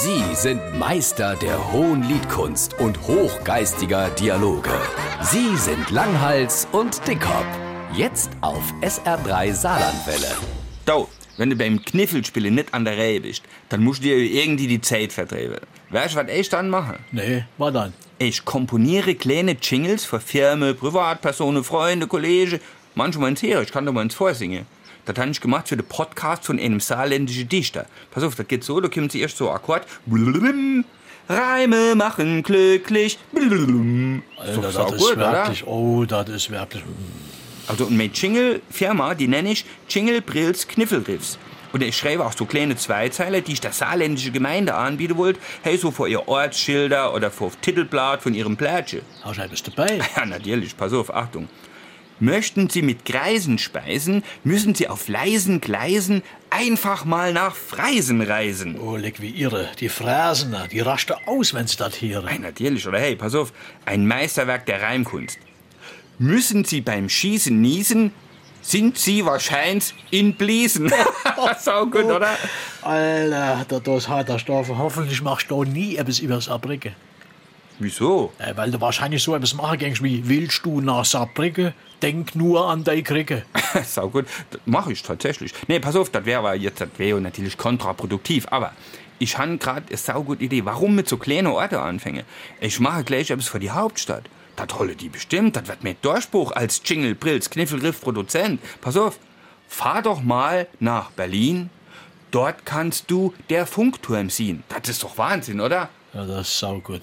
Sie sind Meister der hohen Liedkunst und hochgeistiger Dialoge. Sie sind Langhals und Dickhop. Jetzt auf SR3 Saarlandwelle. Da, wenn du beim Kniffelspielen nicht an der Reihe bist, dann musst du dir irgendwie die Zeit vertreiben. Weißt du, was ich dann mache? Nee, was dann? Ich komponiere kleine Jingles für Firmen, Privatpersonen, Freunde, Kollegen. Manchmal ins Her, ich kann doch mal ins Vorsingen. Das habe ich gemacht für den Podcast von einem saarländischen Dichter. Pass auf, das geht so, da kommt zuerst so Akkord. Blum, Reime machen glücklich. Blum. Alter, das, auch ist gut, oder? wirklich, oh, das ist wirklich. Also und meine Jingle-Firma, die nenne ich Jingle Brills Kniffelriffs. Und ich schreibe auch so kleine Zweizeiler, die ich der saarländische Gemeinde anbieten wollte. Hey, so vor ihr Ortsschilder oder vor Titelblatt von ihrem Plätsche. Hast du bist dabei? Ja, natürlich, pass auf, Achtung. Möchten Sie mit Greisen speisen, müssen Sie auf leisen Gleisen einfach mal nach Freisen reisen. Oh, leck wie irre. Die Phrasen, die raste aus, wenn sie das hören. Ja, natürlich, oder hey, pass auf, ein Meisterwerk der Reimkunst. Müssen Sie beim Schießen niesen, sind Sie wahrscheinlich in Bliesen. Sau gut, oder? Alter, das, hat der Stoffe. Hoffentlich machst du nie etwas über Saarbrücken. Wieso? Äh, weil du wahrscheinlich so etwas machen gängst wie, willst du nach Saarbrücken? Denk nur an deine Kricke. Sau gut, das mache ich tatsächlich. Nee, pass auf, das wäre jetzt, das wäre natürlich kontraproduktiv, aber ich habe gerade eine saugute Idee. Warum mit so kleinen Orten anfangen? Ich mache gleich etwas für die Hauptstadt. Das holle die bestimmt, das wird mir Durchbruch als Jingle, Brills, Kniffelgriff, Produzent. Pass auf, fahr doch mal nach Berlin. Dort kannst du der Funkturm sehen. Das ist doch Wahnsinn, oder? Ja, das ist saugut.